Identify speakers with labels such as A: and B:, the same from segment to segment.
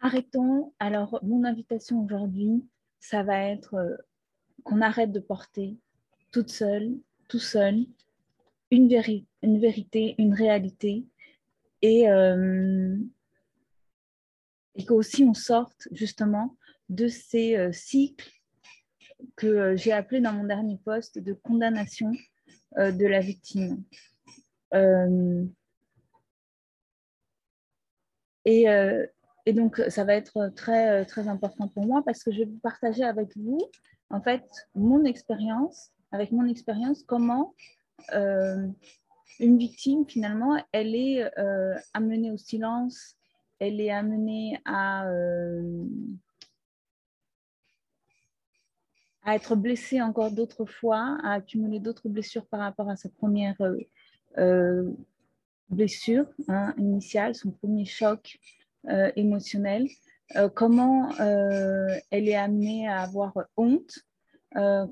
A: Arrêtons. Alors, mon invitation aujourd'hui, ça va être euh, qu'on arrête de porter toute seule, tout seul, une, vérité, une réalité, et, euh, et qu'aussi on sorte justement de ces euh, cycles que j'ai appelés dans mon dernier poste de condamnation de la victime. et, et donc, ça va être très, très important pour moi parce que je vais partager avec vous, en fait, mon expérience, avec mon expérience, comment euh, une victime, finalement, elle est euh, amenée au silence, elle est amenée à, euh, à être blessée encore d'autres fois, à accumuler d'autres blessures par rapport à sa première blessure hein, initiale, son premier choc euh, émotionnelle, euh, comment euh, elle est amenée à avoir honte,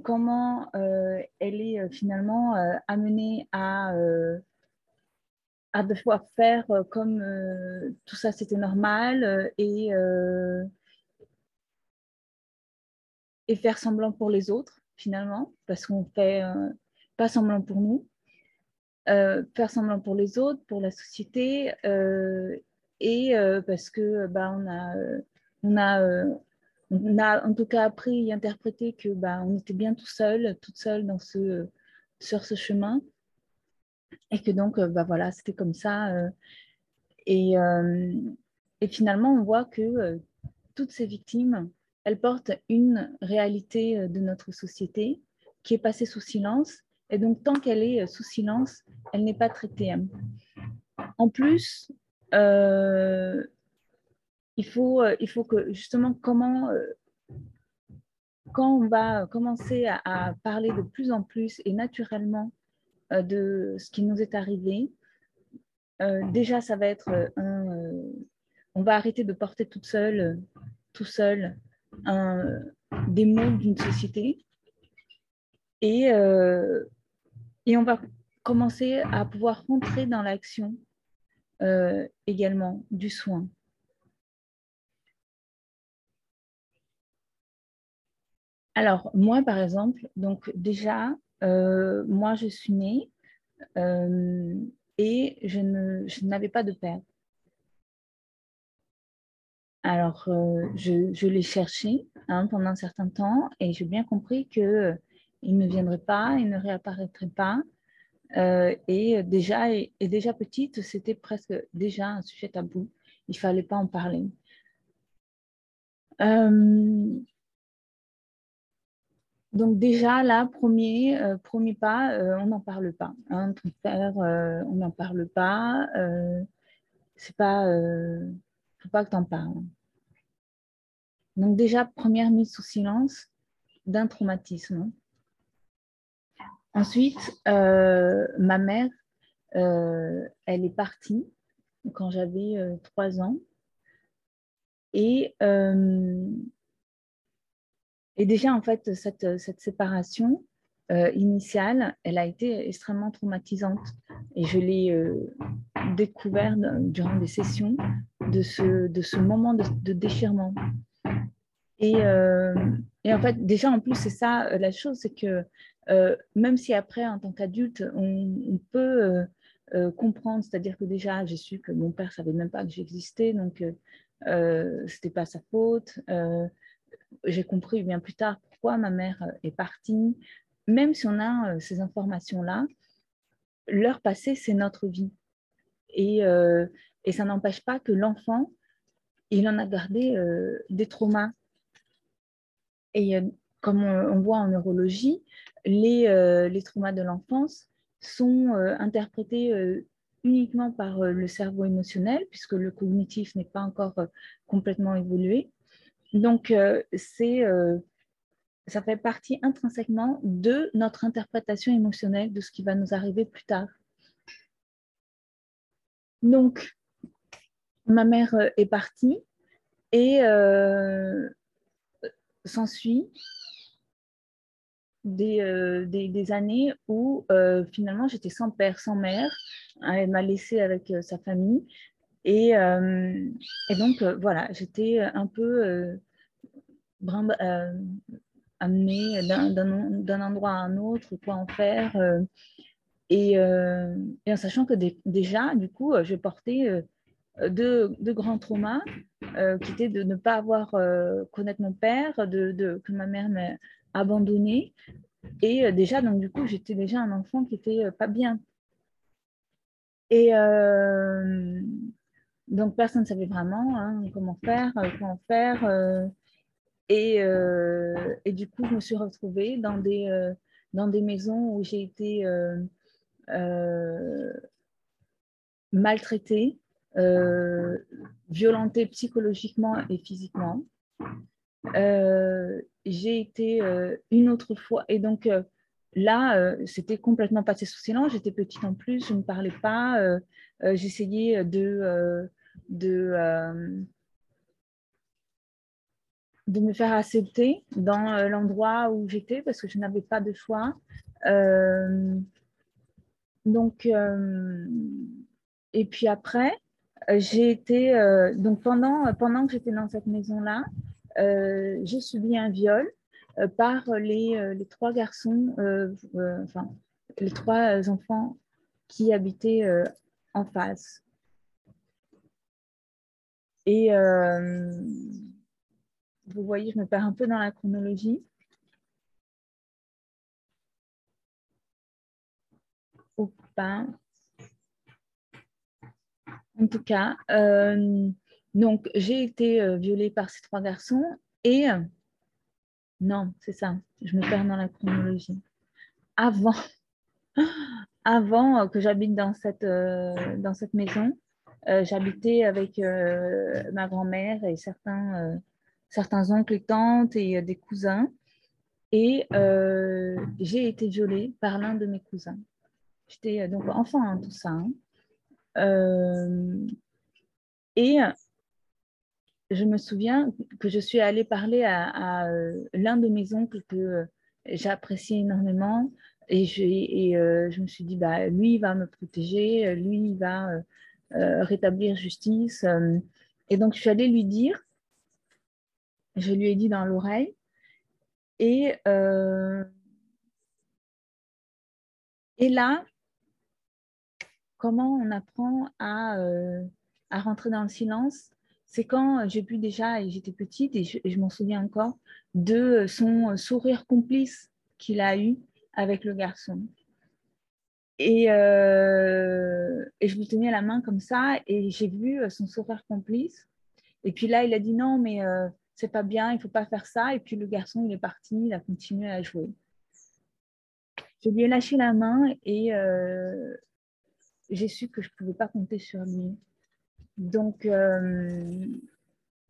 A: comment elle est finalement amenée à à devoir faire comme tout ça c'était normal et, et faire semblant pour les autres finalement parce qu'on fait pas semblant pour nous faire semblant pour les autres pour la société et euh, parce que bah, on a, euh, on a, euh, on a en tout cas appris et interprété que bah, on était bien tout seul, toute seule dans ce, sur ce chemin et que donc bah, voilà, c'était comme ça. et, et finalement, on voit que toutes ces victimes, elles portent une réalité de notre société qui est passée sous silence. Et donc, tant qu'elle est sous silence, elle n'est pas traitée. En plus, euh, il, faut, euh, il faut que justement comment, euh, quand on va commencer à, parler de plus en plus et naturellement de ce qui nous est arrivé, déjà ça va être un, on va arrêter de porter toute seule, tout seul un, des mots d'une société et, et on va commencer à pouvoir rentrer dans l'action également du soin. Alors, moi, par exemple, donc déjà, euh, moi, je suis née euh, et je, n'avais pas de père. Alors, je, l'ai cherché hein, pendant un certain temps et j'ai bien compris qu'il ne viendrait pas, il ne réapparaîtrait pas. Euh, et, déjà, et, déjà petite, c'était presque déjà un sujet tabou. Il ne fallait pas en parler. Euh, donc déjà, là, premier, euh, premier pas, on n'en parle pas. Hein, on n'en parle pas. c'est pas, faut pas que tu en parles. Donc déjà, première mise sous silence d'un traumatisme. Ensuite, euh, ma mère, euh, elle est partie quand j'avais euh, trois ans. Et, et, déjà, en fait, cette, cette séparation initiale, elle a été extrêmement traumatisante. Et je l'ai découvert durant des sessions de ce, de ce moment de, déchirement. Et, et, en fait, déjà, en plus, c'est ça la chose, c'est que même si après, en tant qu'adulte, on, peut euh, euh, comprendre, c'est-à-dire que déjà, j'ai su que mon père savait même pas que j'existais, donc ce n'était pas sa faute. j'ai compris bien plus tard pourquoi ma mère est partie. Même si on a ces informations-là, leur passé, c'est notre vie. Et, ça n'empêche pas que l'enfant, il en a gardé des traumas. Et comme on, voit en neurologie, les, euh, les traumas de l'enfance sont euh, interprétés euh, uniquement par le cerveau émotionnel, puisque le cognitif n'est pas encore complètement évolué. Donc, c'est, ça fait partie intrinsèquement de notre interprétation émotionnelle de ce qui va nous arriver plus tard. Donc, ma mère est partie et s'ensuit euh, des, des, années où euh, finalement j'étais sans père, sans mère. Elle m'a laissée avec euh, sa famille Et, et donc, voilà, j'étais un peu amenée d'un endroit à un autre, quoi en faire. Et, en sachant que déjà, du coup, je portais deux, grands traumas qui étaient de ne pas avoir connaître mon père, de, de que ma mère m'a abandonné. Et déjà, donc du coup, j'étais déjà un enfant qui était pas bien. Et donc, personne ne savait vraiment hein, comment faire, comment faire. Et, et, du coup, je me suis retrouvée dans des, dans des maisons où j'ai été maltraitée, euh, violentée psychologiquement et physiquement. Euh, j'ai été euh, une autre fois, et donc là, c'était complètement passé sous silence. J'étais petite en plus, je ne parlais pas. J'essayais de, de, de me faire accepter dans l'endroit où j'étais parce que je n'avais pas de choix. donc, et puis après, euh, j'ai été, euh, donc pendant, pendant que j'étais dans cette maison-là, euh, j'ai subi un viol par les, les, trois garçons, enfin, les trois enfants qui habitaient en face. Et vous voyez, je me perds un peu dans la chronologie. Opa. En tout cas, euh, donc j'ai été euh, violée par ces trois garçons et euh, non, c'est ça, je me perds dans la chronologie. Avant, avant que j'habite dans cette, dans cette maison, j'habitais avec ma grand-mère et certains, certains oncles et tantes et des cousins. Et j'ai été violée par l'un de mes cousins. J'étais donc enfant, hein, tout ça. Hein. Euh, et je me souviens que je suis allée parler à, euh, l'un de mes oncles que euh, j'appréciais énormément. Et, je, et je me suis dit, bah, lui, il va me protéger, lui, il va rétablir justice. Et donc, je suis allée lui dire, je lui ai dit dans l'oreille, et, et là, comment on apprend euh, à, rentrer dans le silence, c'est quand j'ai pu déjà, et j'étais petite, et je, m'en souviens encore, de son sourire complice qu'il a eu avec le garçon. Et, euh, et, je lui tenais la main comme ça, et j'ai vu son sourire complice. Et puis là, il a dit non, mais euh, c'est pas bien, il faut pas faire ça. Et puis le garçon, il est parti, il a continué à jouer. Je lui ai lâché la main et, j'ai su que je ne pouvais pas compter sur lui. Donc, euh,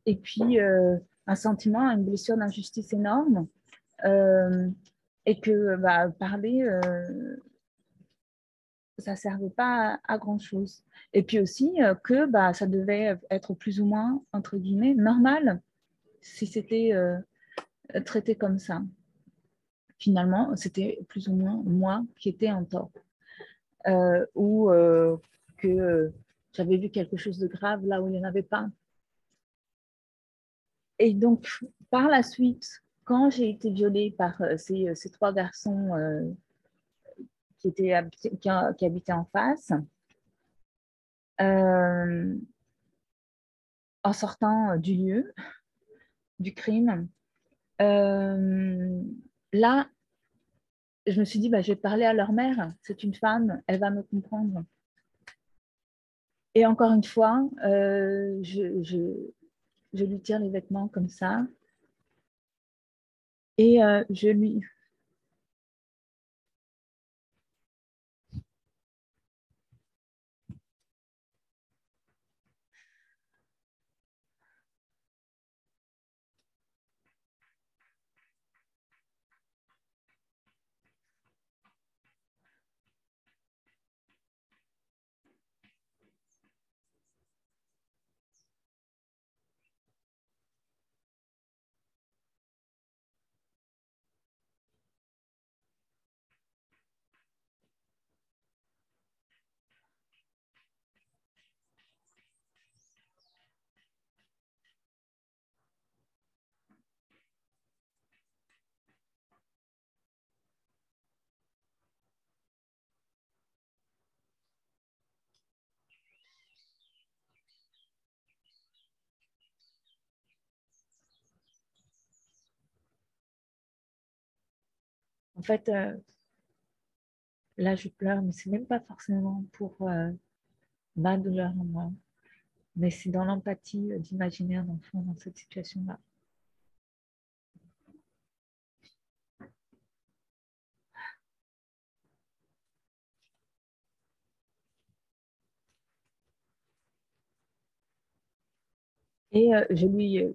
A: et puis, euh, un sentiment, une blessure d'injustice énorme. Euh, et que bah, parler, ça ne servait pas à, grand-chose. Et puis aussi que bah, ça devait être plus ou moins, entre guillemets, normal si c'était traité comme ça. Finalement, c'était plus ou moins moi qui étais en tort. Ou que j'avais vu quelque chose de grave là où il n'y en avait pas. Et donc, par la suite, quand j'ai été violée par euh, ces, ces trois garçons qui, étaient, qui, habitaient en face, en sortant du lieu du crime, là, je me suis dit, bah, je vais parler à leur mère, c'est une femme, elle va me comprendre. Et encore une fois, euh, je, lui tire les vêtements comme ça. Et euh, je lui, en fait, là, je pleure, mais c'est même pas forcément pour ma douleur en moi, mais c'est dans l'empathie d'imaginer un enfant dans cette situation-là. Et euh, je lui, euh,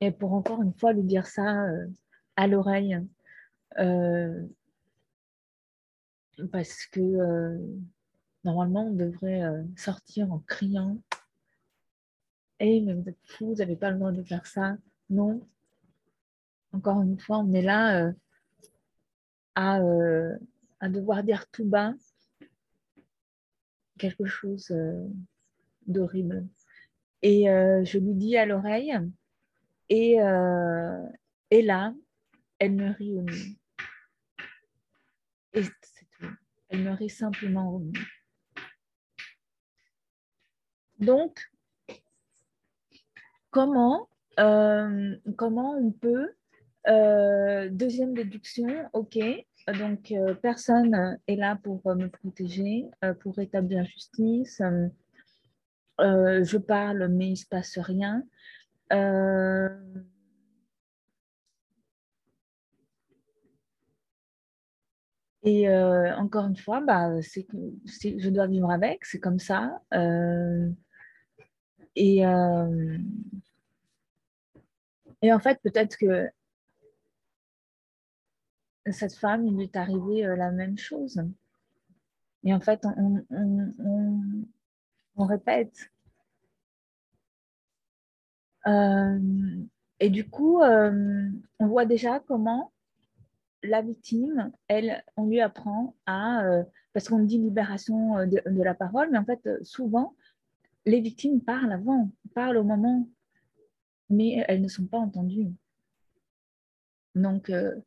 A: et pour encore une fois lui dire ça euh, à l'oreille, parce que normalement on devrait sortir en criant. Et mais vous êtes fou, vous n'avez pas le droit de faire ça. Non. Encore une fois, on est là à, à devoir dire tout bas quelque chose d'horrible. Et euh, je lui dis à l'oreille, et, euh, et là, elle me rit au nez. Elle me rit simplement au. Donc, comment, euh, comment on peut, deuxième déduction, ok, donc personne est là pour me protéger, pour établir justice. Euh, je parle, mais il ne se passe rien. Euh, et euh, encore une fois, bah, je dois vivre avec, c'est comme ça. et, et en fait, peut-être que cette femme, il lui est arrivé la même chose. Et en fait, on, on répète. Euh, et du coup, euh, on voit déjà comment la victime, elle, on lui apprend à, euh, parce qu'on dit libération de, la parole, mais en fait, souvent, les victimes parlent avant, parlent au moment, mais elles ne sont pas entendues. Donc, ce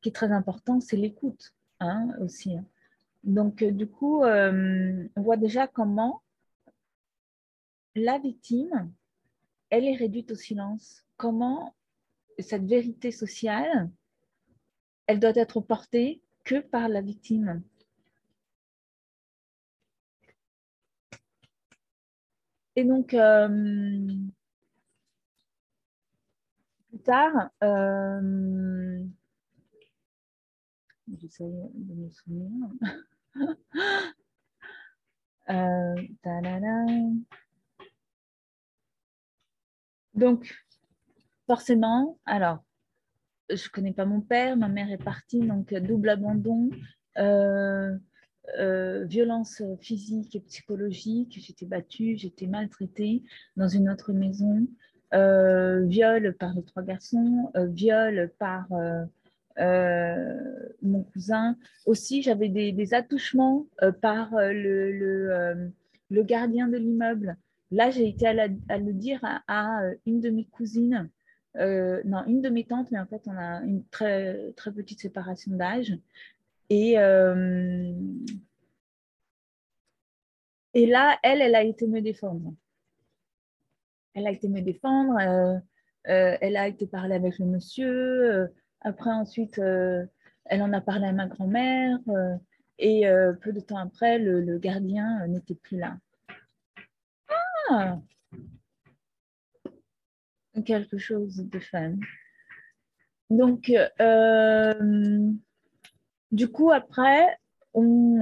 A: qui est très important, c'est l'écoute hein, aussi. Hein. Donc, euh, du coup, euh, on voit déjà comment la victime, elle est réduite au silence. Comment cette vérité sociale, elle doit être portée que par la victime. Et donc, euh, plus tard, j'essaie de me souvenir. Euh, donc, forcément, alors, je ne connais pas mon père, ma mère est partie, donc double abandon, euh, euh, violence physique et psychologique, j'étais battue, j'étais maltraitée dans une autre maison, viol par les trois garçons, viol par euh, mon cousin. Aussi, j'avais des, attouchements euh, par euh, le, gardien de l'immeuble. Là, j'ai été à, le dire à, une de mes cousines, non, une de mes tantes, mais en fait, on a une très, très petite séparation d'âge. Et, et là, elle, elle a été me défendre. Elle a été me défendre. elle a été parler avec le monsieur. Après, ensuite, euh, elle en a parlé à ma grand-mère. Euh, et euh, peu de temps après, le, gardien n'était plus là. Ah Quelque chose de fun. Donc, du coup, après, on,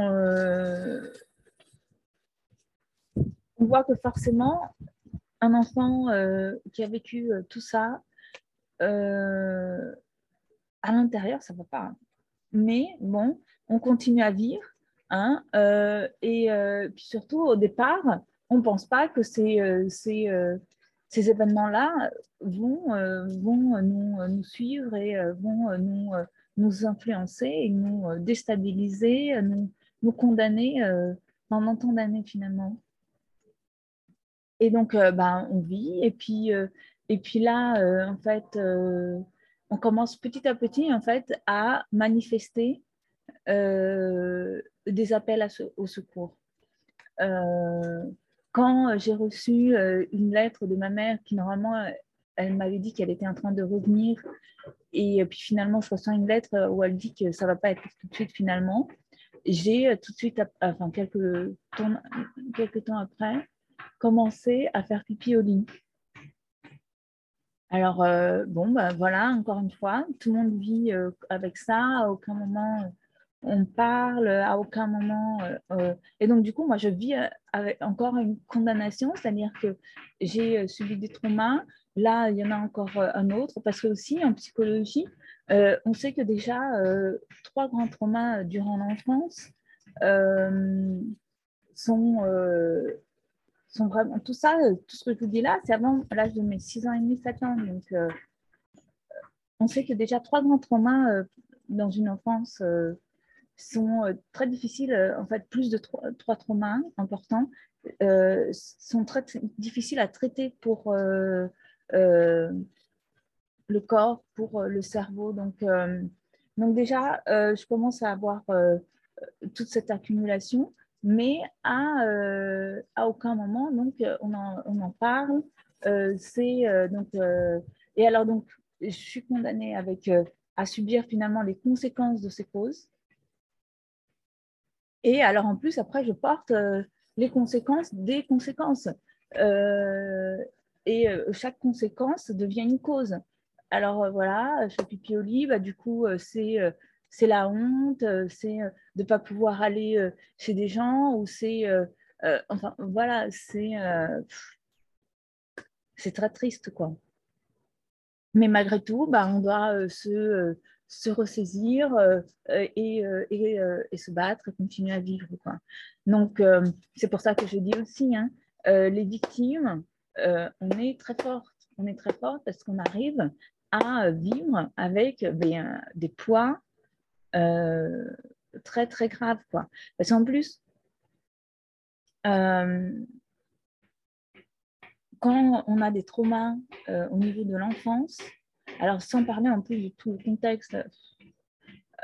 A: on voit que forcément, un enfant qui a vécu tout ça, à l'intérieur, ça ne va pas. Hein. Mais bon, on continue à vivre. Hein, euh, et euh, puis surtout, au départ, on ne pense pas que ces, euh, ces, événements-là vont, vont nous, nous, suivre et vont nous, influencer et nous déstabiliser, nous, condamner pendant tant d'années finalement. Et donc, ben, on vit. Et puis, et puis là, en fait, on commence petit à petit en fait à manifester euh, des appels au secours. Euh, quand j'ai reçu euh, une lettre de ma mère qui normalement elle m'avait dit qu'elle était en train de revenir. Et puis finalement, je reçois une lettre où elle dit que ça ne va pas être tout de suite finalement. J'ai tout de suite, enfin quelques temps, quelques temps après, commencé à faire pipi au lit. Alors, bon, bah, voilà, encore une fois, tout le monde vit avec ça. À aucun moment, on parle, à aucun moment. Euh, euh, et donc, du coup, moi, je vis euh, encore une condamnation, c'est-à-dire que j'ai subi des traumas. Là, il y en a encore un autre, parce que aussi en psychologie, on sait que déjà trois grands traumas durant l'enfance sont, sont vraiment. Tout ça, tout ce que je vous dis là, c'est avant l'âge de mes 6 ans et demi, 7 ans. Donc, on sait que déjà trois grands traumas dans une enfance sont euh, très difficiles, euh, en fait, plus de trois, traumas importants, euh, sont très difficiles à traiter pour le corps, pour le cerveau. Donc, donc déjà, je commence à avoir toute cette accumulation, mais à, à aucun moment, donc, on en, on en parle. c'est donc, et alors, donc, je suis condamnée avec, à subir finalement les conséquences de ces causes. Et alors en plus, après, je porte euh, les conséquences des conséquences. Euh, et euh, chaque conséquence devient une cause. Alors voilà, je fais pipi au lit, bah, du coup, c'est c'est la honte, c'est de ne pas pouvoir aller chez des gens, ou c'est... enfin, voilà, c'est c'est très triste, quoi. Mais malgré tout, bah, on doit se se ressaisir euh, euh, et, euh, et, se battre et continuer à vivre. Quoi. Donc, c'est pour ça que je dis aussi, hein, les victimes, on est très fortes. On est très fortes parce qu'on arrive à vivre avec ben, des poids très, très graves. Quoi. Parce qu'en plus, quand on a des traumas au niveau de l'enfance, alors, sans parler en plus de tout le contexte,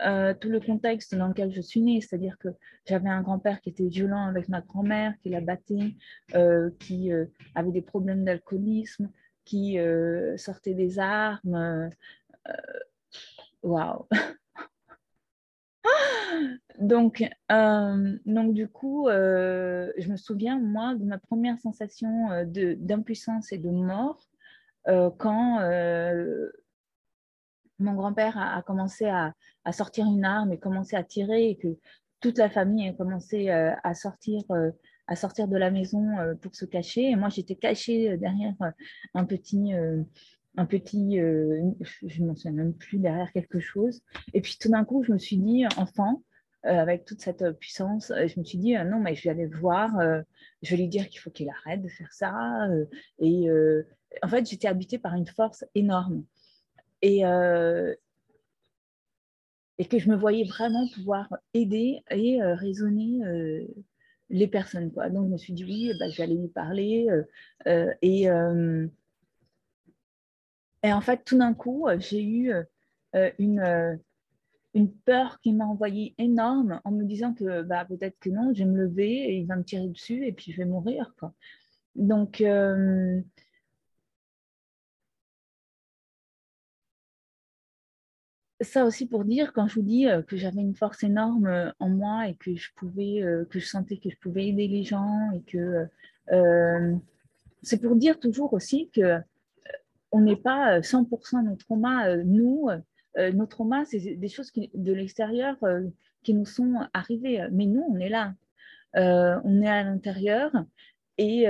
A: euh, tout le contexte dans lequel je suis née, c'est-à-dire que j'avais un grand-père qui était violent avec ma grand-mère, qui la battait, euh, qui euh, avait des problèmes d'alcoolisme, qui sortait des armes. Waouh! donc, donc, du coup, je me souviens, moi, de ma première sensation d'impuissance et de mort quand mon grand-père a, commencé à, sortir une arme et commencé à tirer et que toute la famille a commencé euh, à, sortir, euh, à sortir de la maison euh, pour se cacher. Et moi, j'étais cachée derrière un petit, un petit je ne m'en souviens même plus, derrière quelque chose. Et puis tout d'un coup, je me suis dit, enfant, avec toute cette puissance, je me suis dit, non, mais je vais aller voir, je vais lui dire qu'il faut qu'il arrête de faire ça. et en fait, j'étais habitée par une force énorme et, euh, et que je me voyais vraiment pouvoir aider et euh, raisonner euh, les personnes. Donc, je me suis dit, oui, bah, j'allais lui parler. et, et en fait, tout d'un coup, j'ai eu une, une peur qui m'a envoyé énorme en me disant que bah, peut-être que non, je vais me lever et il va me tirer dessus et puis je vais mourir. Quoi. Donc, ça aussi pour dire, quand je vous dis que j'avais une force énorme en moi et que je pouvais, que je sentais que je pouvais aider les gens et que c'est pour dire toujours aussi que on n'est pas 100% nos traumas. nous, nos traumas, c'est des choses de l'extérieur qui nous sont arrivées. Mais nous, on est là. on est à l'intérieur et,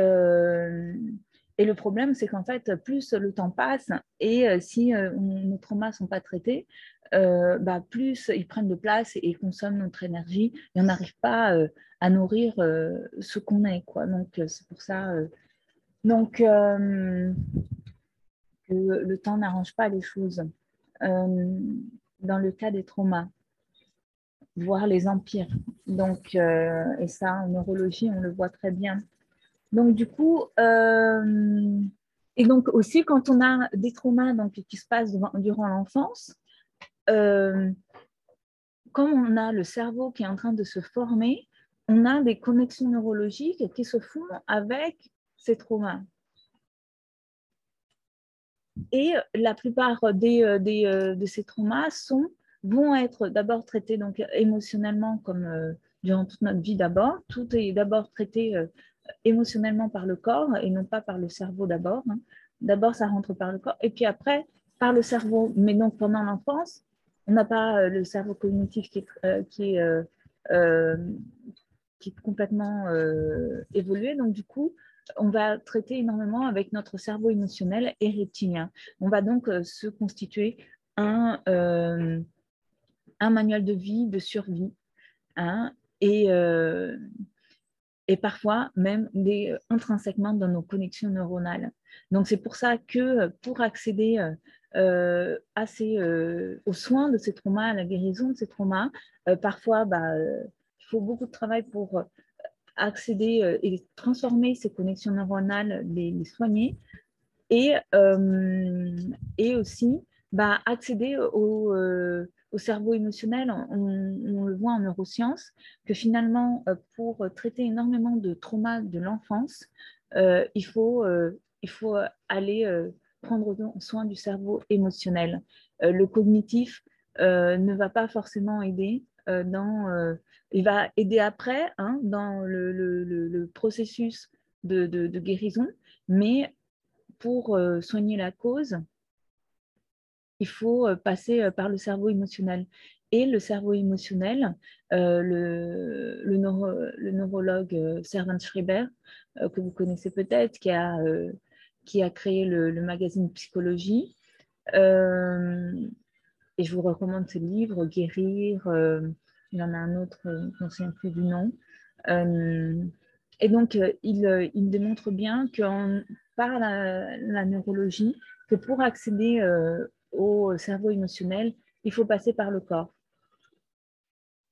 A: et le problème, c'est qu'en fait, plus le temps passe et si nos traumas ne sont pas traités, euh, bah, plus ils prennent de place et, consomment notre énergie et on n'arrive pas euh, à nourrir euh, ce qu'on est. Quoi. Donc, c'est pour ça donc, que le temps n'arrange pas les choses. dans le cas des traumas, voire les empires. Donc, et ça, en neurologie, on le voit très bien. Donc, du coup, et donc aussi quand on a des traumas donc, qui se passent durant l'enfance, euh, on a le cerveau qui est en train de se former, on a des connexions neurologiques qui se font avec ces traumas. Et la plupart des, de ces traumas sont, vont être d'abord traités donc, émotionnellement comme durant toute notre vie d'abord. Tout est d'abord traité émotionnellement par le corps et non pas par le cerveau d'abord. Hein. D'abord, ça rentre par le corps et puis après par le cerveau. Mais donc pendant l'enfance, on n'a pas euh, le cerveau cognitif qui est, euh, euh, complètement évolué. Donc du coup, on va traiter énormément avec notre cerveau émotionnel et reptilien. On va donc se constituer un, un manuel de vie, de survie. Hein, et, et parfois même euh, intrinsèquement dans nos connexions neuronales. Donc c'est pour ça que euh, pour accéder euh, ces, aux soins de ces traumas, à la guérison de ces traumas, parfois bah, il faut beaucoup de travail pour accéder et transformer ces connexions neuronales, les, soigner, et, et aussi bah, accéder au, au cerveau émotionnel, on, le voit en neurosciences, que finalement, euh, pour traiter énormément de traumas de l'enfance, euh, il, faut, euh, il faut aller prendre soin du cerveau émotionnel. le cognitif ne va pas forcément aider dans... il va aider après hein, dans le, processus de, de, guérison, mais pour soigner la cause, il faut euh, passer euh, par le cerveau émotionnel. Et le cerveau émotionnel, euh, le, le, neurologue Servan Schreiber, que vous connaissez peut-être, qui a, qui a créé le, magazine Psychologie, et je vous recommande ce livre, Guérir, il y en a un autre, je ne me souviens plus du nom. et donc, il, il, démontre bien que par la, neurologie, que pour accéder au cerveau émotionnel, il faut passer par le corps.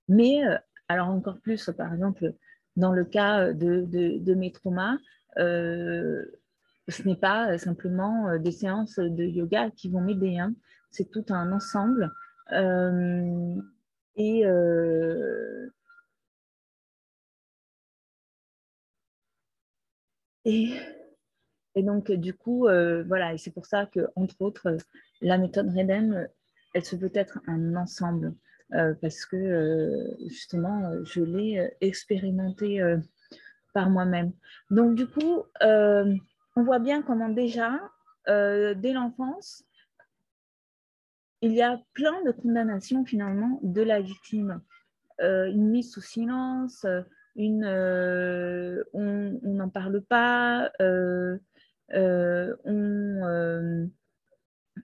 A: Mais, euh, alors encore plus, par exemple, dans le cas de, de, mes traumas, euh, ce n'est pas simplement euh, des séances de yoga qui vont m'aider, hein. c'est tout un ensemble. et, et et donc, du coup, euh, voilà, et c'est pour ça que, entre autres, la méthode REDEM, elle se peut être un ensemble, euh, parce que euh, justement, je l'ai expérimenté par moi-même. Donc, du coup, on voit bien comment déjà, dès l'enfance, il y a plein de condamnations finalement de la victime. une mise sous silence, une, on n'en parle pas, euh, euh,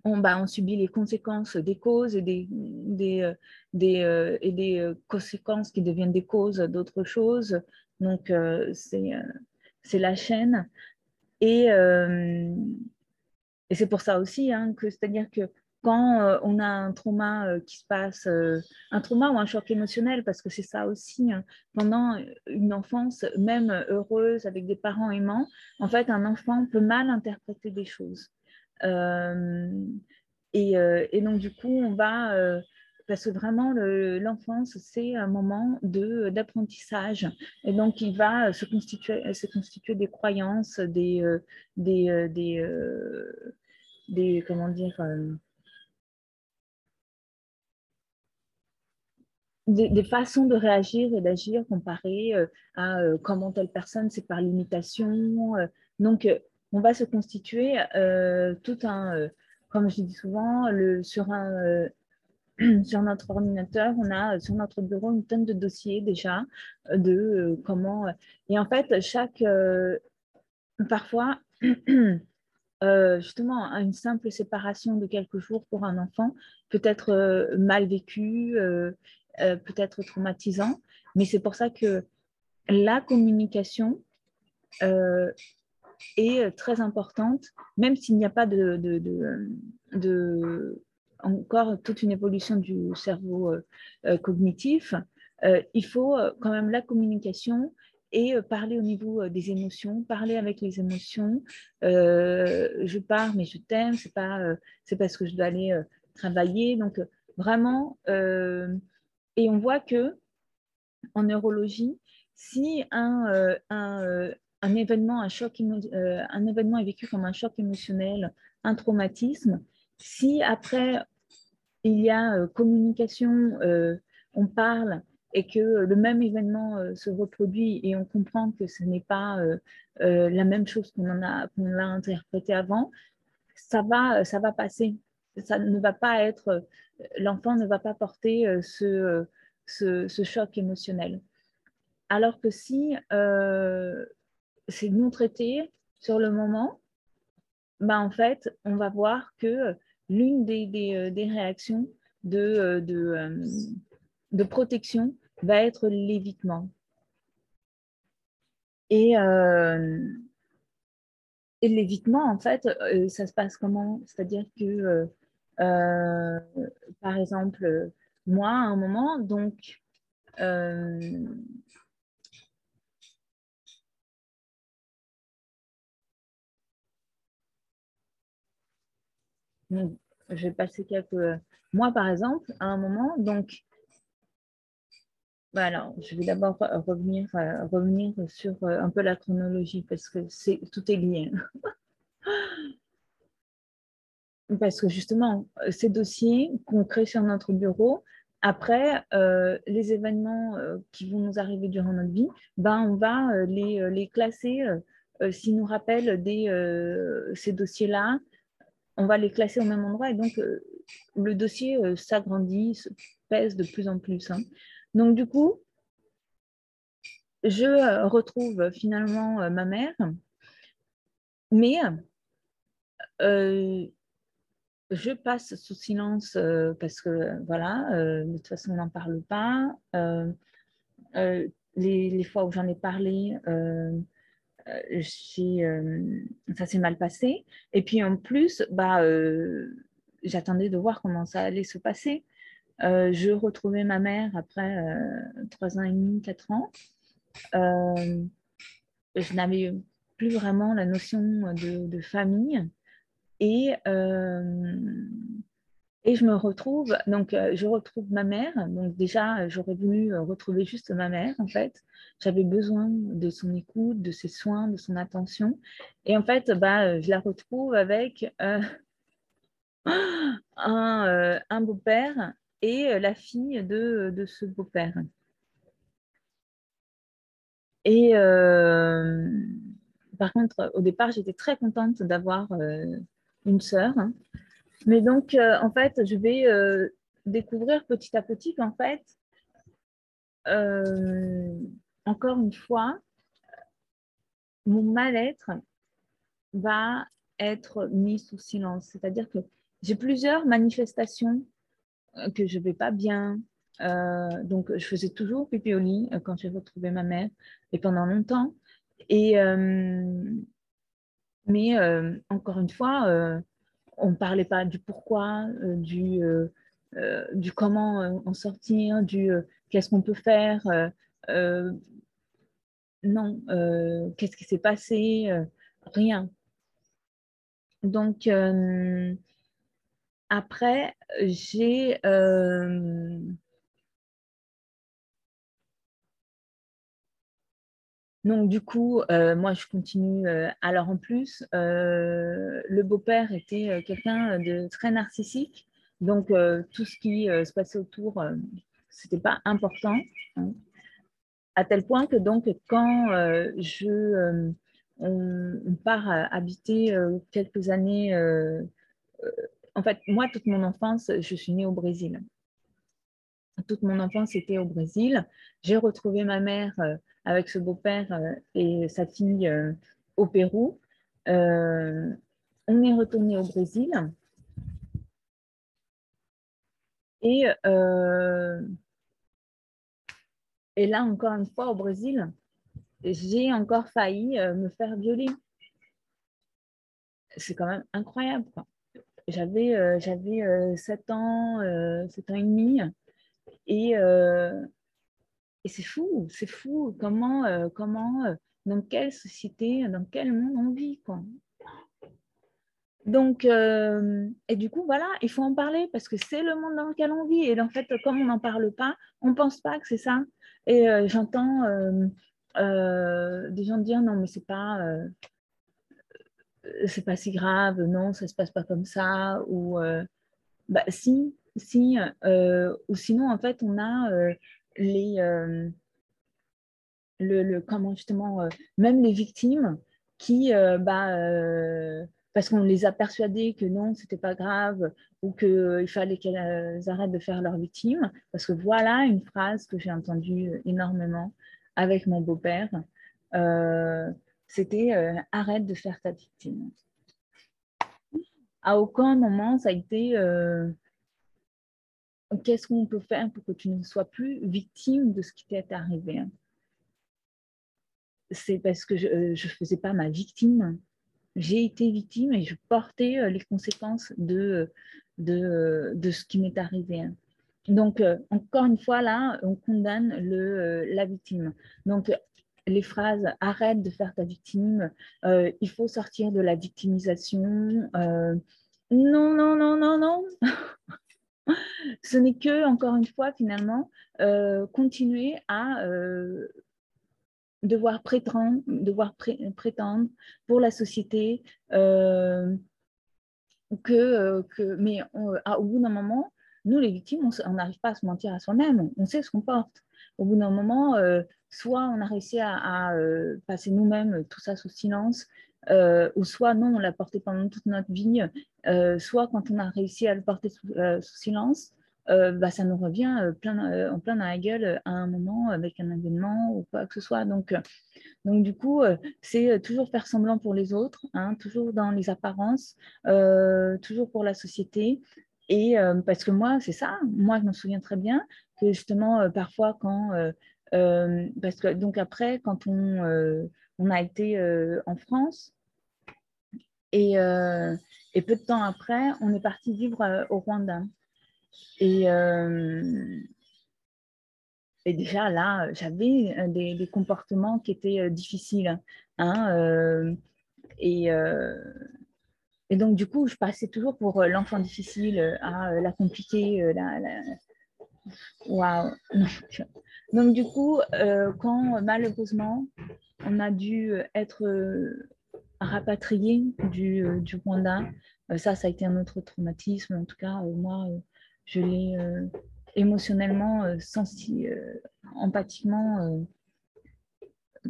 A: on, bah, on, subit les conséquences des causes et des, des, euh, des et des conséquences qui deviennent des causes d'autres choses. Donc, c'est la chaîne. Et, et c'est pour ça aussi hein, que, c'est-à-dire que quand euh, on a un trauma euh, qui se passe, euh, un trauma ou un choc émotionnel, parce que c'est ça aussi, hein, pendant une enfance, même heureuse, avec des parents aimants, en fait, un enfant peut mal interpréter des choses. Et, donc, du coup, on va, parce que vraiment, l'enfance, c'est un moment d'apprentissage. Et donc, il va se constituer, se constituer des croyances, des, des, des comment dire, des, façons de réagir et d'agir comparées euh, à euh, comment telle personne, c'est par l'imitation. Euh. donc, on va se constituer tout un, comme je dis souvent, le, sur, un, sur notre ordinateur, on a sur notre bureau une tonne de dossiers déjà de comment. et en fait, chaque. parfois, justement, une simple séparation de quelques jours pour un enfant peut être mal vécue euh, peut-être traumatisant, mais c'est pour ça que la communication euh, est très importante, même s'il n'y a pas de, encore toute une évolution du cerveau euh, cognitif. il faut quand même la communication et parler au niveau des émotions, parler avec les émotions. je pars, mais je t'aime, c'est pas, c'est parce que je dois aller travailler. Donc vraiment et on voit que en neurologie, si un, euh, euh, un, événement, un, choc euh, un événement est vécu comme un choc émotionnel un traumatisme, si après il y a communication, on parle et que le même événement se reproduit et on comprend que ce n'est pas la même chose qu'on a, l'a interprété avant, ça va, ça va passer. Ça ne va pas être, l'enfant ne va pas porter ce, ce, choc émotionnel. Alors que si c'est non traité sur le moment, bah, en fait, on va voir que l'une des, euh, réactions de, euh, euh, de, protection va être l'évitement. Et, et l'évitement, en fait, ça se passe comment? C'est-à-dire que, par exemple, moi, à un moment, donc, j'ai passé quelques mois, par exemple, à un moment. Donc, voilà, je vais d'abord revenir, euh, revenir sur euh, un peu la chronologie parce que c'est, tout est lié. parce que justement, ces dossiers qu'on crée sur notre bureau, après, euh, les événements qui vont nous arriver durant notre vie, ben, on va les, les classer s'ils nous rappellent ces dossiers-là on va les classer au même endroit et donc euh, le dossier euh, s'agrandit, pèse de plus en plus. Hein. Donc du coup, je euh, retrouve finalement ma mère, mais je passe sous silence parce que voilà, de toute façon on n'en parle pas. les, fois où j'en ai parlé, euh, euh, ça s'est mal passé. Et puis en plus, bah, euh, j'attendais de voir comment ça allait se passer. je retrouvais ma mère après trois ans et demi, quatre ans. je n'avais plus vraiment la notion de famille. Et et je me retrouve, donc euh, je retrouve ma mère. Donc déjà, j'aurais voulu euh, retrouver juste ma mère, en fait. J'avais besoin de son écoute, de ses soins, de son attention. Et en fait, bah, euh, je la retrouve avec un, un beau-père et la fille de, de ce beau-père. Et par contre, au départ, j'étais très contente d'avoir une sœur. Mais donc, euh, en fait, je vais euh, découvrir petit à petit qu'en fait, euh, encore une fois, mon mal-être va être mis sous silence. C'est-à-dire que j'ai plusieurs manifestations que je ne vais pas bien. donc, je faisais toujours pipi au lit quand j'ai retrouvé ma mère et pendant longtemps. Et, mais encore une fois, on ne parlait pas du pourquoi, euh, du, euh, euh, du comment en sortir, du qu'est-ce qu'on peut faire. non, qu'est-ce qui s'est passé Rien. Donc, après, j'ai Donc, du coup, euh, moi, je continue. Euh, alors, en plus, euh, le beau-père était quelqu'un de très narcissique. Donc, tout ce qui se passait autour, ce n'était pas important. Hein. à tel point que, donc, quand je, on, on, habiter quelques années, en fait, moi, toute mon enfance, je suis née au Brésil. Toute mon enfance était au Brésil. J'ai retrouvé ma mère avec ce beau-père euh, et sa fille euh, au Pérou. Euh, on est retourné au Brésil. Et, et là, encore une fois, au Brésil, j'ai encore failli me faire violer. C'est quand même incroyable. J'avais j'avais 7 ans, 7 ans et demi. Et, et c'est fou, c'est fou comment, euh, comment euh, dans quelle société, dans quel monde on vit. Quoi. Donc, euh, et du coup, voilà, il faut en parler parce que c'est le monde dans lequel on vit. Et en fait, comme on n'en parle pas, on ne pense pas que c'est ça. Et j'entends des gens dire non, mais c'est pas. c'est pas si grave, non, ça se passe pas comme ça, ou bah, si, si, ou sinon en fait on a les, le, le, comment justement, même les victimes qui, bah, parce qu'on les a persuadées que non, c'était pas grave ou qu'il fallait qu'elles arrêtent de faire leur victime. Parce que voilà une phrase que j'ai entendue énormément avec mon beau-père. Euh, c'était euh, arrête de faire ta victime. À aucun moment, ça a été euh, qu'est-ce qu'on peut faire pour que tu ne sois plus victime de ce qui t'est arrivé? C'est parce que je ne faisais pas ma victime j'ai été victime et je portais euh, les conséquences de, de, de ce qui m'est arrivé. Donc, euh, encore une fois, là, on condamne le, euh, la victime. Donc, les phrases arrête de faire ta victime, il faut sortir de la victimisation. non, non, non, non, non. Ce n'est que, encore une fois, finalement, continuer à devoir prétendre, devoir prétendre pour la société euh, que, euh, que, mais au bout d'un moment, nous les victimes, on n'arrive pas à se mentir à soi-même, on sait ce qu'on porte. Au bout d'un moment, euh, soit on a réussi à, passer nous-mêmes tout ça sous silence, ou soit non, on l'a porté pendant toute notre vie, soit quand on a réussi à le porter sous silence, euh, bah, ça nous revient euh, plein, euh, en plein dans la gueule à un moment avec un événement ou quoi que ce soit. Donc, donc du coup, c'est toujours faire semblant pour les autres, hein, toujours dans les apparences, toujours pour la société. Et parce que moi, c'est ça, moi, je me souviens très bien que justement, parfois, quand. parce que donc après, quand on, on a été en France, et, et, peu de temps après, on est parti vivre au Rwanda. Et, euh, déjà là, j'avais euh, des, comportements qui étaient euh, difficiles. Hein, et, donc, du coup, je passais toujours pour l'enfant difficile, à la compliquée. Waouh! Donc, du coup, quand malheureusement, on a dû être rapatrié du, du Rwanda, ça, ça a été un autre traumatisme. En tout cas, moi, je l'ai euh, émotionnellement, euh, euh, empathiquement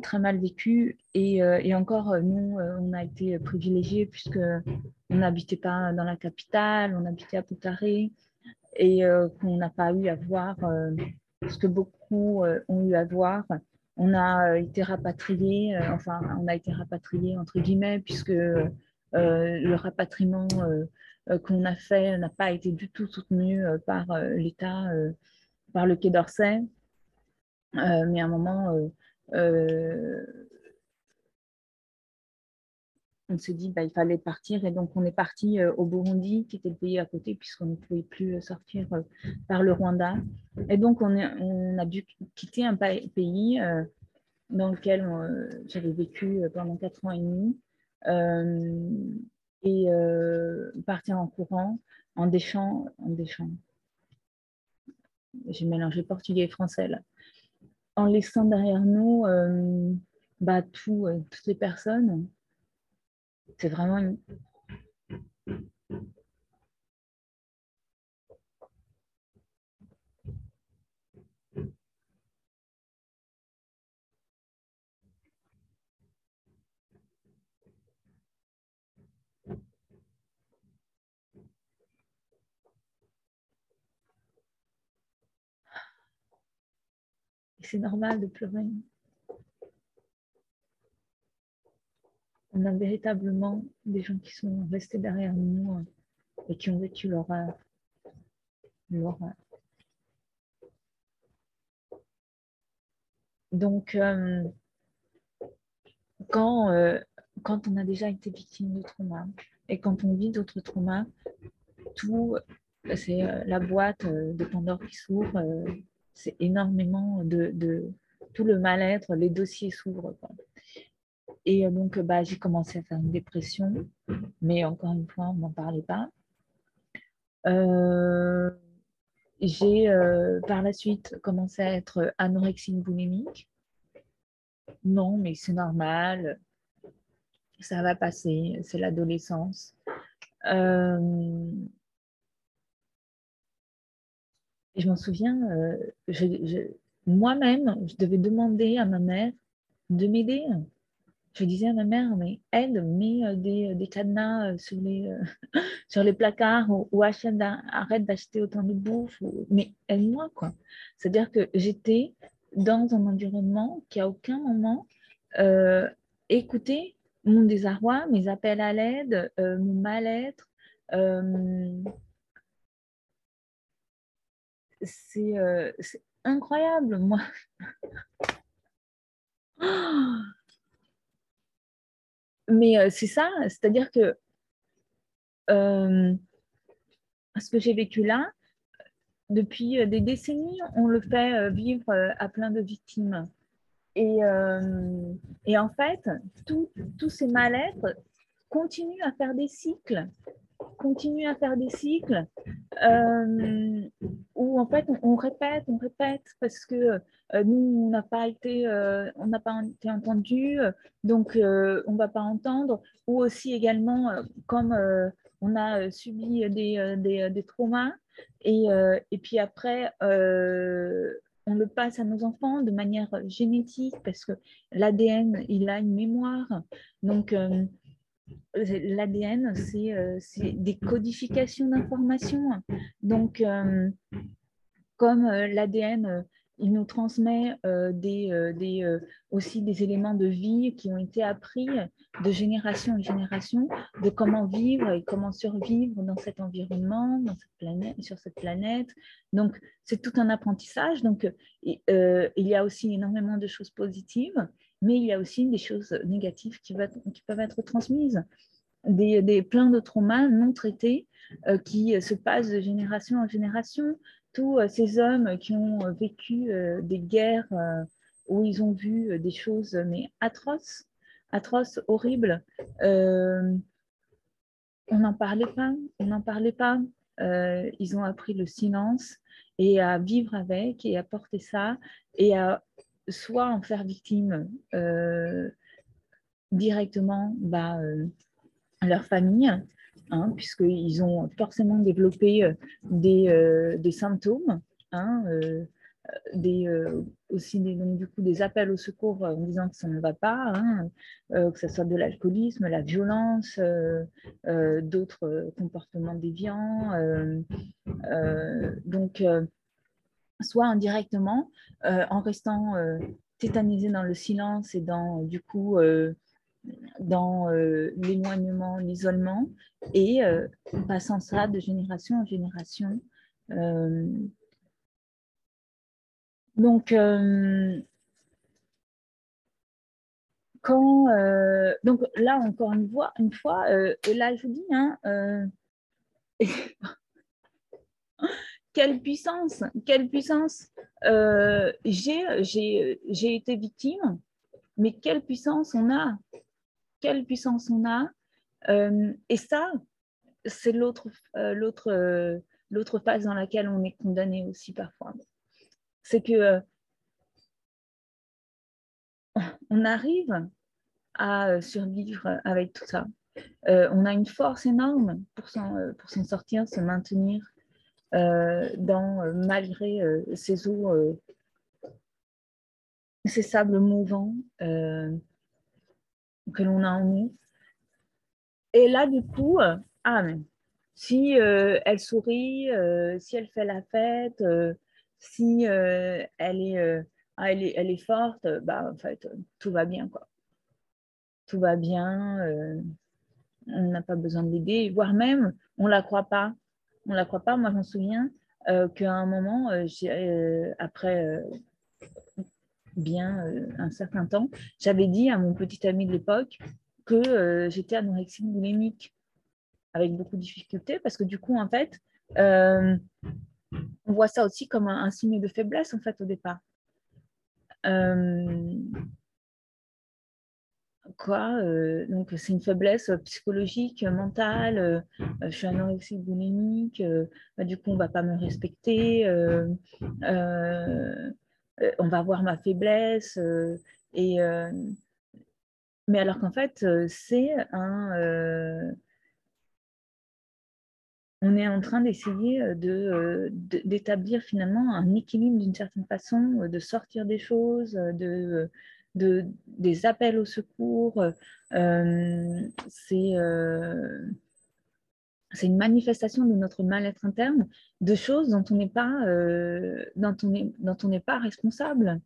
A: très mal vécu. Et, encore, nous, on a été privilégiés puisque on n'habitait pas dans la capitale, on habitait à Poutaré et qu'on n'a pas eu à voir ce que beaucoup ont eu à voir. On a été rapatriés, enfin, on a été rapatriés entre guillemets, puisque le rapatriement euh, qu'on a fait n'a pas été du tout soutenu euh, par euh, l'État, par le Quai d'Orsay. mais à un moment, on s'est dit bah, il fallait partir et donc on est parti au Burundi qui était le pays à côté puisqu'on ne pouvait plus sortir par le Rwanda et donc on, a dû quitter un pays dans lequel j'avais vécu pendant quatre ans et demi et euh, partir en courant en déchant, en déchant. J'ai mélangé portugais et français. En laissant derrière nous euh, bah, tout, euh, toutes les personnes. C'est vraiment une, c'est normal de pleurer. On a véritablement des gens qui sont restés derrière nous euh, et qui ont vécu l'horreur. L'horreur. Donc, euh, quand, euh, quand on a déjà été victime de trauma et quand on vit d'autres traumas, tout, c'est la boîte de Pandore qui s'ouvre c'est énormément de, tout le mal-être, les dossiers s'ouvrent. Et euh, donc, bah, j'ai commencé à faire une dépression, mais encore une fois, on n'en parlait pas. Euh, j'ai euh, par la suite commencé à être anorexique boulimique. Non, mais c'est normal. ça va passer, c'est l'adolescence. Euh, je m'en souviens, euh, moi-même, je devais demander à ma mère de m'aider. Je disais à ma mère, mais aide, mets euh, des, des, cadenas sur les, sur les placards ou, arrête d'acheter autant de bouffe, mais aide-moi. quoi. C'est-à-dire que j'étais dans un environnement qui à aucun moment euh, écouté mon désarroi, mes appels à l'aide, euh, mon mal-être. Euh, c'est incroyable, moi. Mais c'est ça, c'est-à-dire que ce que j'ai vécu là, depuis des décennies, on le fait vivre à plein de victimes. Et, euh, et en fait, tous ces mal-être continuent à faire des cycles, continuent à faire des cycles euh, où en fait on, répète, on répète parce que euh, nous on n'a pas été, on n'a pas été entendu, donc on va pas entendre. Ou aussi également comme on a subi des, des, des traumas et, et, puis après on le passe à nos enfants de manière génétique parce que l'ADN, il a une mémoire. Donc, euh, l'ADN, euh, c'est des codifications d'informations. Donc, euh, comme l'ADN il nous transmet euh, euh, euh, aussi des éléments de vie qui ont été appris de génération en génération, de comment vivre et comment survivre dans cet environnement, sur cette planète. Donc, c'est tout un apprentissage. Donc, il y a aussi énormément de choses positives, mais il y a aussi des choses négatives qui, peuvent être transmises. Des, des, plein de traumas non traités qui se passent de génération en génération tous euh, ces hommes qui ont euh, vécu euh, des guerres où ils ont vu des choses mais atroces, atroces, horribles. on n'en parlait pas, on n'en parlait pas. ils ont appris le silence et à vivre avec et à porter ça et à soit en faire victime directement bah, leur famille, Hein, puisqu'ils ont forcément développé euh, euh, des, symptômes, hein, euh, des, aussi des, donc, du coup, des appels au secours en disant que ça ne va pas, hein, que ce soit de l'alcoolisme, la violence, d'autres comportements déviants. donc, soit indirectement, en restant tétanisé dans le silence et dans, du coup, dans euh, l'éloignement, l'isolement, et euh, passant ça de génération en génération. Euh, donc, quand, donc là, encore une fois, une fois là, je dis, hein, quelle puissance, quelle puissance. J'ai été victime, mais quelle puissance on a? Quelle puissance on a? Euh, et ça, c'est euh, euh, l'autre phase dans laquelle on est condamné aussi parfois. C'est que on arrive à survivre avec tout ça. on a une force énorme pour s'en sortir, se maintenir dans, malgré ces eaux, ces sables mouvants que l'on a en nous. Et là, du coup, euh, ah, si euh, elle sourit, euh, si elle fait la fête, si elle, est, ah, elle, est, elle est forte, bah, en fait, tout va bien. Quoi. Tout va bien, on n'a pas besoin de l'aider, voire même, on ne la croit pas. On la croit pas. Moi, je souviens qu'à un moment, après bien euh, un certain temps, j'avais dit à mon petit ami de l'époque que euh, j'étais anorexique boulimique avec beaucoup de difficultés parce que du coup, en fait, euh, on voit ça aussi comme un, signe de faiblesse en fait au départ. Quoi Donc c'est une faiblesse psychologique, mentale. je suis anorexique boulimique. Bah, du coup, on va pas me respecter. Euh, on va voir ma faiblesse. Euh, et, euh, mais alors qu'en fait, c'est un on est en train d'essayer euh, de, d'établir finalement un équilibre d'une certaine façon, euh, de sortir des choses, euh, de, de des appels au secours. c'est, c'est une manifestation de notre mal-être interne, de choses dont on n'est pas, n'est pas responsable.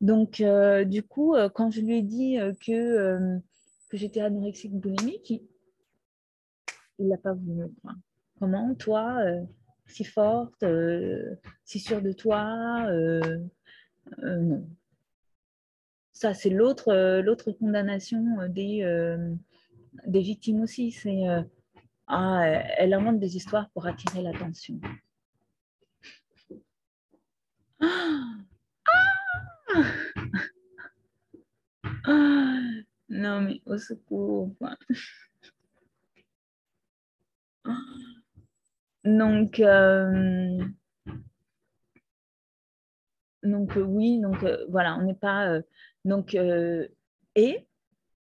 A: Donc, du coup, quand je lui ai dit que, que j'étais anorexique boulimique, il n'a pas voulu Comment Toi, euh, si forte, euh, si sûre de toi euh, Non. Ça, c'est l'autre, l'autre condamnation des, des victimes aussi. C'est ah, elle invente des histoires pour attirer l'attention. Ah, ah non, mais au secours. Donc, euh, donc euh, oui, donc euh, voilà, on n'est pas. donc, et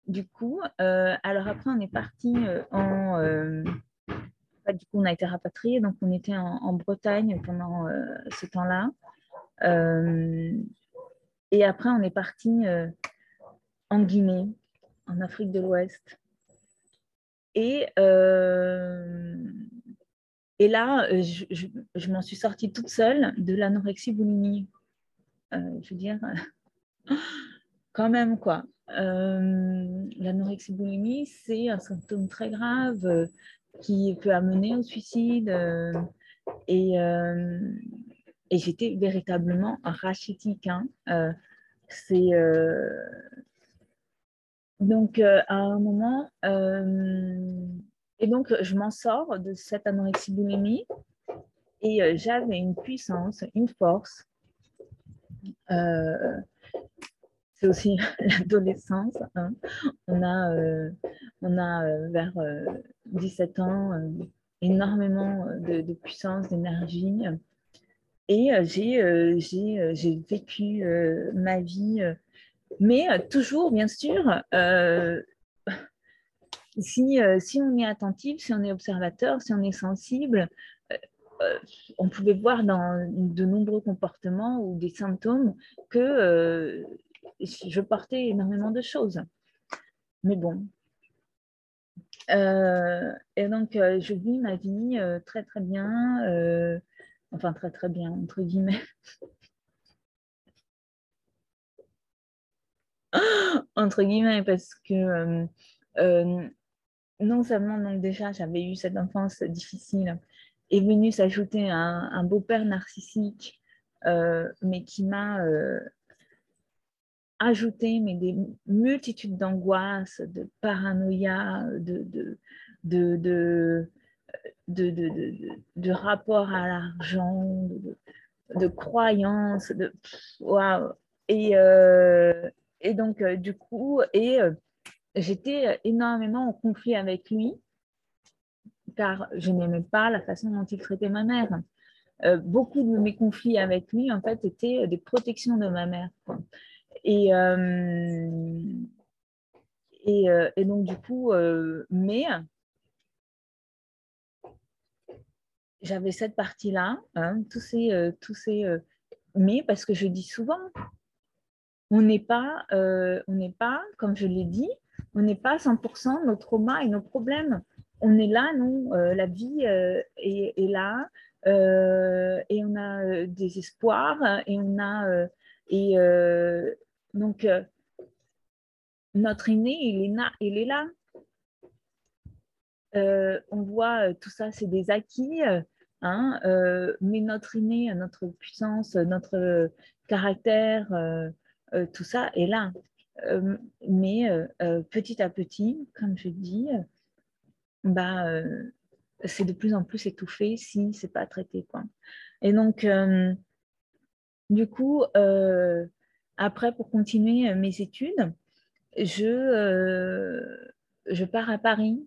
A: du coup, alors après, on est parti en. du coup, on a été rapatrié, donc on était en, Bretagne pendant ce temps-là. et après, on est parti en Guinée, en Afrique de l'Ouest. Et, euh, et là, euh, je, m'en suis sortie toute seule de l'anorexie boulimie. Euh, je veux dire, quand même, quoi. l'anorexie boulimie, c'est un symptôme très grave qui peut amener au suicide. et, j'étais véritablement rachitique. Hein. c'est donc, euh, à un moment, euh, et donc, je m'en sors de cette anorexie boulimie et euh, j'avais une puissance, une force. C'est aussi l'adolescence. Hein. On a, on a vers 17 ans énormément de, puissance, d'énergie. Et j'ai vécu ma vie mais euh, toujours, bien sûr, euh, si, euh, si, on est attentif, si on est observateur, si on est sensible, on pouvait voir dans de nombreux comportements ou des symptômes que je portais énormément de choses. Mais bon. et donc, je vis ma vie très, très bien. enfin, très, très bien, entre guillemets. entre guillemets, parce que euh, euh, non seulement donc déjà j'avais eu cette enfance difficile, est venu s'ajouter un, beau-père narcissique, euh, mais qui m'a ajouté mais des multitudes d'angoisses, de paranoïa, de, de, de, de, de, de rapport à l'argent, de, croyances, de waouh. Et, et donc, euh, du coup, et euh, j'étais énormément en conflit avec lui, car je n'aimais pas la façon dont il traitait ma mère. Euh, beaucoup de mes conflits avec lui, en fait, étaient des protections de ma mère. Et, et, donc, du coup, mais j'avais cette partie-là, hein, tous ces, tous ces mais parce que je dis souvent, on n'est pas, euh, on n'est pas, comme je l'ai dit, on n'est pas 100% nos traumas et nos problèmes. On est là, non euh, La vie euh, est, là et on a des espoirs et on a et donc notre aîné, il est, il est là. on voit tout ça, c'est des acquis. Hein, mais notre inné, notre puissance, notre caractère, euh, tout ça est là. Euh, mais euh, petit à petit, comme je dis, bah, c'est de plus en plus étouffé si c'est pas traité. Quoi. Et donc, du coup, après, pour continuer mes études, je, je pars à Paris